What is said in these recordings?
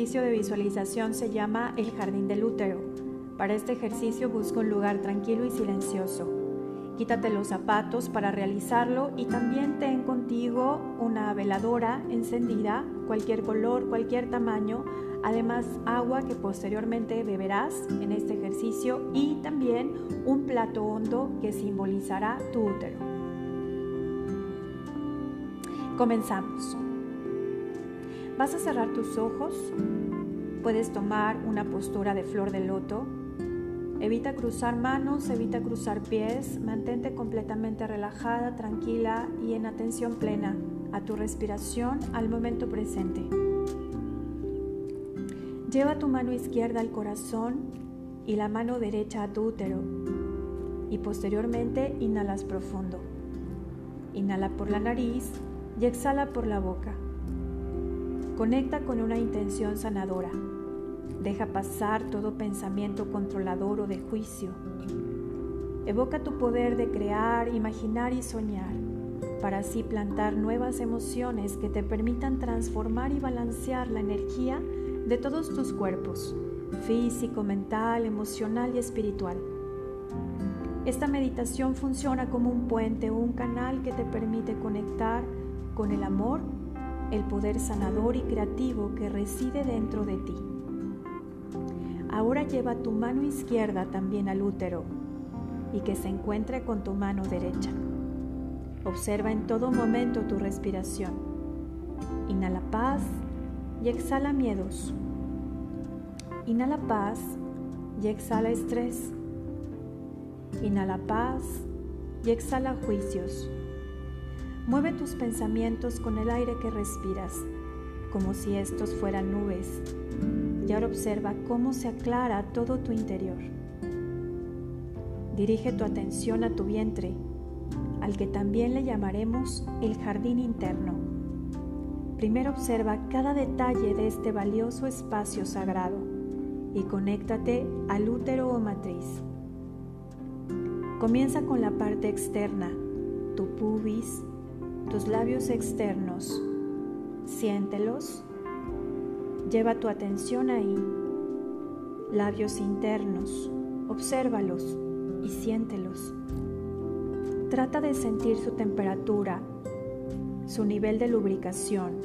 ejercicio de visualización se llama el jardín del útero. Para este ejercicio busca un lugar tranquilo y silencioso. Quítate los zapatos para realizarlo y también ten contigo una veladora encendida, cualquier color, cualquier tamaño, además agua que posteriormente beberás en este ejercicio y también un plato hondo que simbolizará tu útero. Comenzamos. Vas a cerrar tus ojos, puedes tomar una postura de flor de loto Evita cruzar manos, evita cruzar pies, mantente completamente relajada, tranquila y en atención plena a tu respiración al momento presente. Lleva tu mano izquierda al corazón y la mano derecha a tu útero y posteriormente inhalas profundo. Inhala por la nariz y exhala por la boca. Conecta con una intención sanadora. Deja pasar todo pensamiento controlador o de juicio. Evoca tu poder de crear, imaginar y soñar, para así plantar nuevas emociones que te permitan transformar y balancear la energía de todos tus cuerpos, físico, mental, emocional y espiritual. Esta meditación funciona como un puente o un canal que te permite conectar con el amor, el poder sanador y creativo que reside dentro de ti. Ahora lleva tu mano izquierda también al útero y que se encuentre con tu mano derecha. Observa en todo momento tu respiración. Inhala paz y exhala miedos. Inhala paz y exhala estrés. Inhala paz y exhala juicios. Mueve tus pensamientos con el aire que respiras, como si estos fueran nubes y ahora observa cómo se aclara todo tu interior. Dirige tu atención a tu vientre, al que también le llamaremos el jardín interno. Primero observa cada detalle de este valioso espacio sagrado y conéctate al útero o matriz. Comienza con la parte externa, tu pubis, tus labios externos. Siéntelos Lleva tu atención ahí. Labios internos, obsérvalos y siéntelos. Trata de sentir su temperatura, su nivel de lubricación.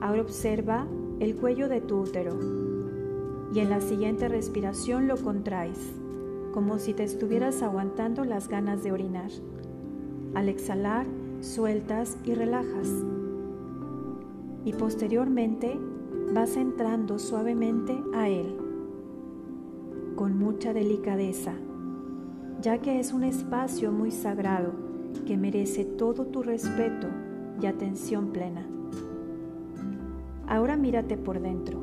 Ahora observa el cuello de tu útero y en la siguiente respiración lo contraes, como si te estuvieras aguantando las ganas de orinar. Al exhalar, sueltas y relajas y posteriormente vas entrando suavemente a él, con mucha delicadeza, ya que es un espacio muy sagrado que merece todo tu respeto y atención plena. Ahora mírate por dentro.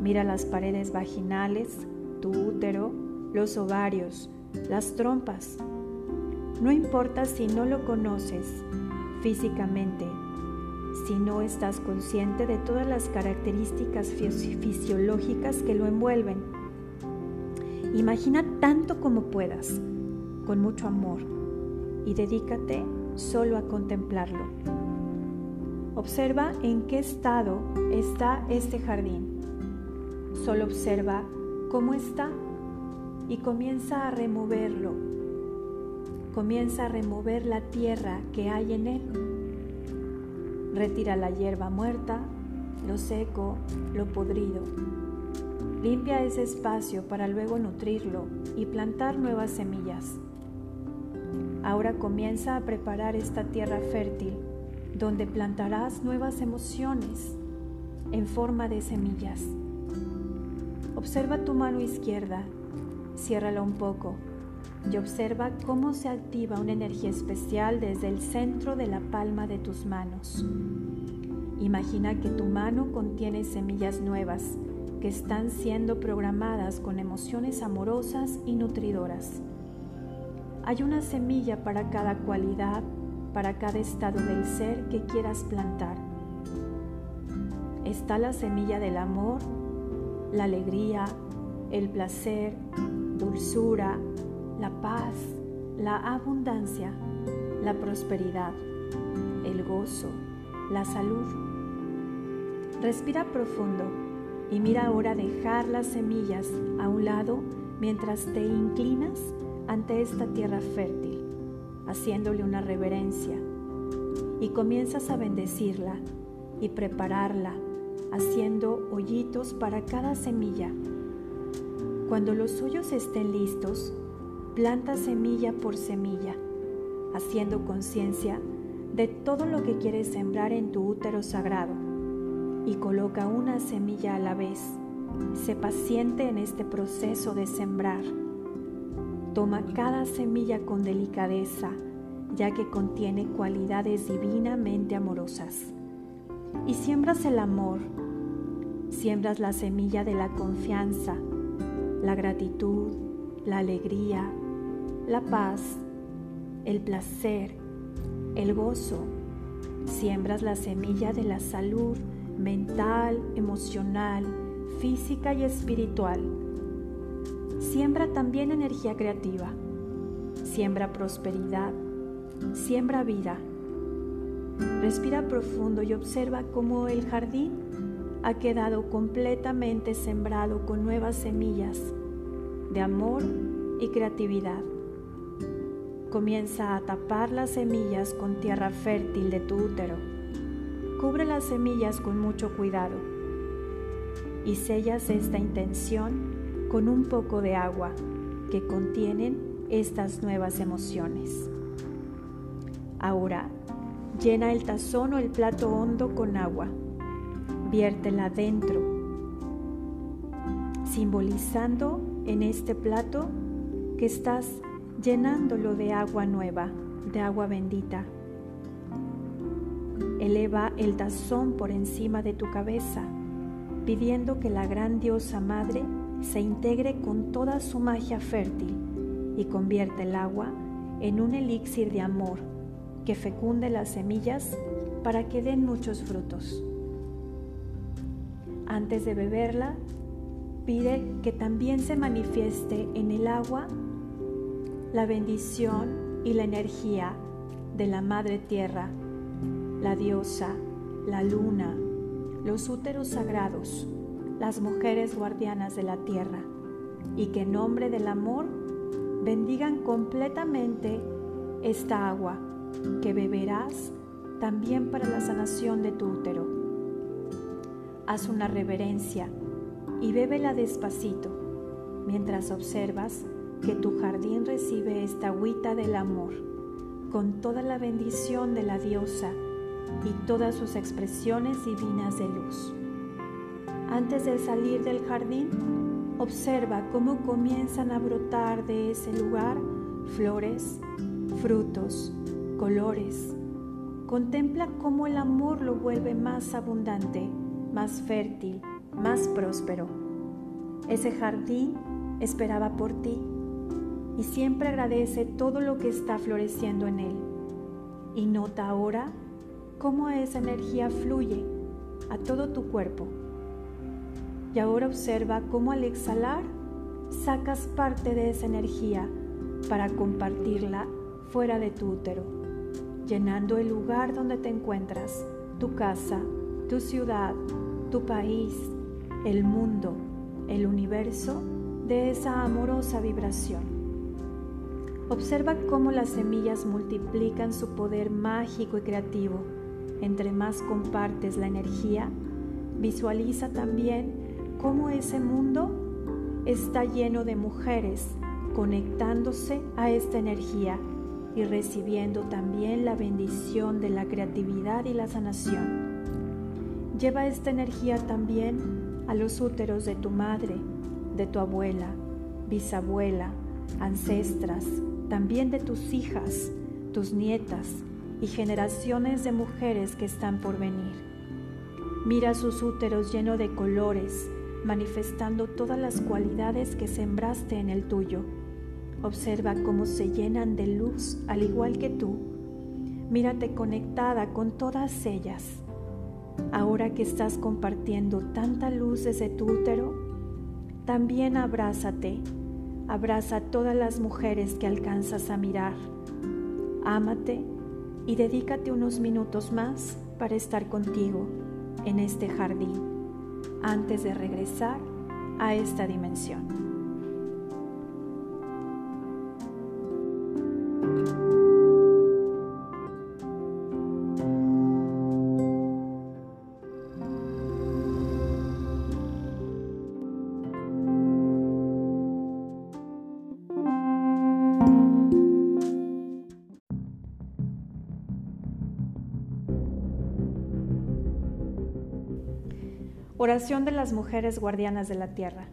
Mira las paredes vaginales, tu útero, los ovarios, las trompas. No importa si no lo conoces físicamente si no estás consciente de todas las características fisiológicas que lo envuelven. Imagina tanto como puedas, con mucho amor, y dedícate solo a contemplarlo. Observa en qué estado está este jardín. Solo observa cómo está y comienza a removerlo. Comienza a remover la tierra que hay en él Retira la hierba muerta, lo seco, lo podrido. Limpia ese espacio para luego nutrirlo y plantar nuevas semillas. Ahora comienza a preparar esta tierra fértil donde plantarás nuevas emociones en forma de semillas. Observa tu mano izquierda, ciérrala un poco y observa cómo se activa una energía especial desde el centro de la palma de tus manos. Imagina que tu mano contiene semillas nuevas que están siendo programadas con emociones amorosas y nutridoras. Hay una semilla para cada cualidad, para cada estado del ser que quieras plantar. Está la semilla del amor, la alegría, el placer, dulzura, la paz, la abundancia, la prosperidad, el gozo, la salud. Respira profundo y mira ahora dejar las semillas a un lado mientras te inclinas ante esta tierra fértil, haciéndole una reverencia y comienzas a bendecirla y prepararla, haciendo hoyitos para cada semilla. Cuando los suyos estén listos, planta semilla por semilla, haciendo conciencia de todo lo que quieres sembrar en tu útero sagrado y coloca una semilla a la vez. Sé paciente en este proceso de sembrar. Toma cada semilla con delicadeza, ya que contiene cualidades divinamente amorosas. Y siembras el amor, siembras la semilla de la confianza, la gratitud, la alegría, la paz, el placer, el gozo. Siembras la semilla de la salud mental, emocional, física y espiritual. Siembra también energía creativa. Siembra prosperidad. Siembra vida. Respira profundo y observa cómo el jardín ha quedado completamente sembrado con nuevas semillas de amor y creatividad. Comienza a tapar las semillas con tierra fértil de tu útero. Cubre las semillas con mucho cuidado y sellas esta intención con un poco de agua que contienen estas nuevas emociones. Ahora, llena el tazón o el plato hondo con agua. Viértela dentro, simbolizando en este plato que estás llenándolo de agua nueva, de agua bendita. Eleva el tazón por encima de tu cabeza, pidiendo que la gran diosa madre se integre con toda su magia fértil y convierte el agua en un elixir de amor que fecunde las semillas para que den muchos frutos. Antes de beberla, pide que también se manifieste en el agua la bendición y la energía de la Madre Tierra, la diosa, la luna, los úteros sagrados, las mujeres guardianas de la tierra, y que en nombre del amor bendigan completamente esta agua que beberás también para la sanación de tu útero. Haz una reverencia y bébela despacito mientras observas que tu jardín recibe esta agüita del amor con toda la bendición de la diosa y todas sus expresiones divinas de luz. Antes de salir del jardín, observa cómo comienzan a brotar de ese lugar flores, frutos, colores. Contempla cómo el amor lo vuelve más abundante, más fértil, más próspero. Ese jardín esperaba por ti y siempre agradece todo lo que está floreciendo en él. Y nota ahora cómo esa energía fluye a todo tu cuerpo. Y ahora observa cómo al exhalar sacas parte de esa energía para compartirla fuera de tu útero llenando el lugar donde te encuentras, tu casa, tu ciudad, tu país, el mundo, el universo, de esa amorosa vibración. Observa cómo las semillas multiplican su poder mágico y creativo. Entre más compartes la energía, visualiza también cómo ese mundo está lleno de mujeres conectándose a esta energía y recibiendo también la bendición de la creatividad y la sanación. Lleva esta energía también a los úteros de tu madre, de tu abuela, bisabuela, ancestras, también de tus hijas, tus nietas y generaciones de mujeres que están por venir. Mira sus úteros llenos de colores, manifestando todas las cualidades que sembraste en el tuyo Observa cómo se llenan de luz al igual que tú. Mírate conectada con todas ellas. Ahora que estás compartiendo tanta luz desde tu útero, también abrázate. Abraza a todas las mujeres que alcanzas a mirar. Ámate y dedícate unos minutos más para estar contigo, en este jardín antes de regresar a esta dimensión. Oración de las mujeres guardianas de la tierra.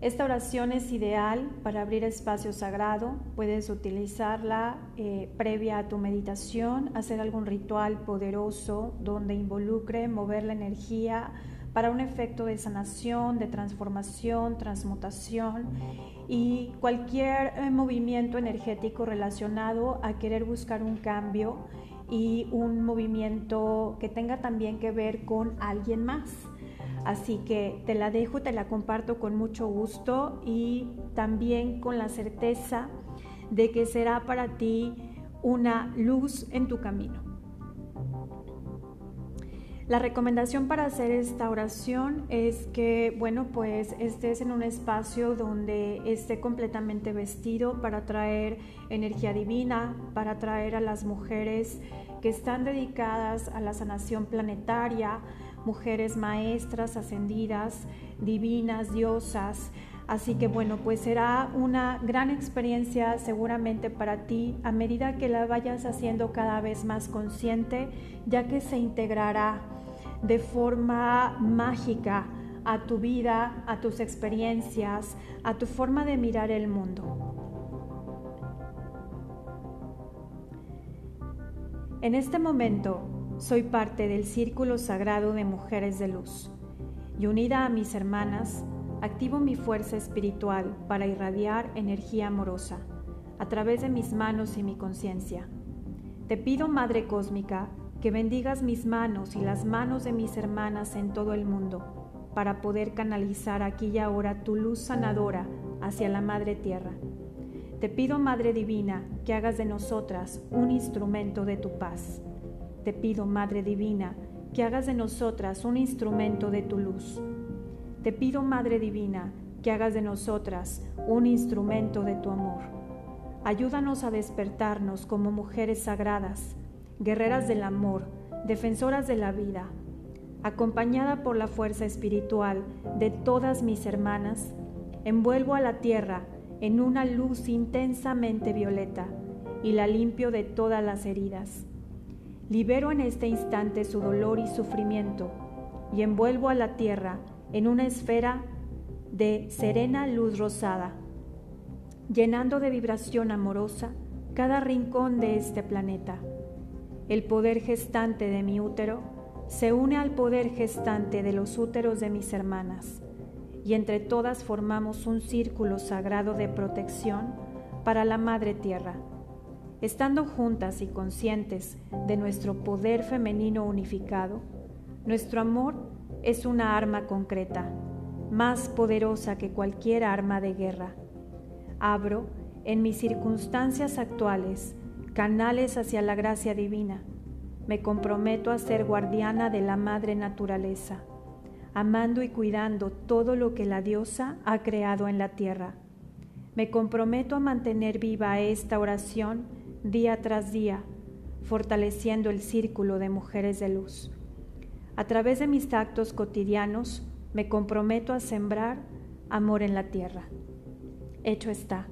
Esta oración es ideal para abrir espacio sagrado. Puedes utilizarla eh, previa a tu meditación, hacer algún ritual poderoso donde involucre mover la energía para un efecto de sanación, de transformación, transmutación y cualquier eh, movimiento energético relacionado a querer buscar un cambio y un movimiento que tenga también que ver con alguien más. Así que te la dejo, te la comparto con mucho gusto y también con la certeza de que será para ti una luz en tu camino. La recomendación para hacer esta oración es que, bueno, pues estés en un espacio donde esté completamente vestido para traer energía divina, para traer a las mujeres que están dedicadas a la sanación planetaria, mujeres maestras, ascendidas, divinas, diosas. Así que bueno, pues será una gran experiencia seguramente para ti a medida que la vayas haciendo cada vez más consciente, ya que se integrará de forma mágica a tu vida, a tus experiencias, a tu forma de mirar el mundo. En este momento soy parte del círculo sagrado de mujeres de luz y unida a mis hermanas, activo mi fuerza espiritual para irradiar energía amorosa a través de mis manos y mi conciencia. Te pido, Madre Cósmica, que bendigas mis manos y las manos de mis hermanas en todo el mundo para poder canalizar aquí y ahora tu luz sanadora hacia la Madre Tierra. Te pido, Madre Divina, que hagas de nosotras un instrumento de tu paz. Te pido, Madre Divina, que hagas de nosotras un instrumento de tu luz. Te pido, Madre Divina, que hagas de nosotras un instrumento de tu amor. Ayúdanos a despertarnos como mujeres sagradas, guerreras del amor, defensoras de la vida. Acompañada por la fuerza espiritual de todas mis hermanas, envuelvo a la tierra en una luz intensamente violeta y la limpio de todas las heridas. Libero en este instante su dolor y sufrimiento y envuelvo a la tierra en una esfera de serena luz rosada, llenando de vibración amorosa cada rincón de este planeta. El poder gestante de mi útero se une al poder gestante de los úteros de mis hermanas y entre todas formamos un círculo sagrado de protección para la Madre Tierra Estando juntas y conscientes de nuestro poder femenino unificado, nuestro amor es una arma concreta, más poderosa que cualquier arma de guerra. Abro, en mis circunstancias actuales, canales hacia la gracia divina. Me comprometo a ser guardiana de la madre naturaleza, amando y cuidando todo lo que la diosa ha creado en la tierra. Me comprometo a mantener viva esta oración día tras día, fortaleciendo el círculo de mujeres de luz. A través de mis actos cotidianos me comprometo a sembrar amor en la tierra. Hecho está.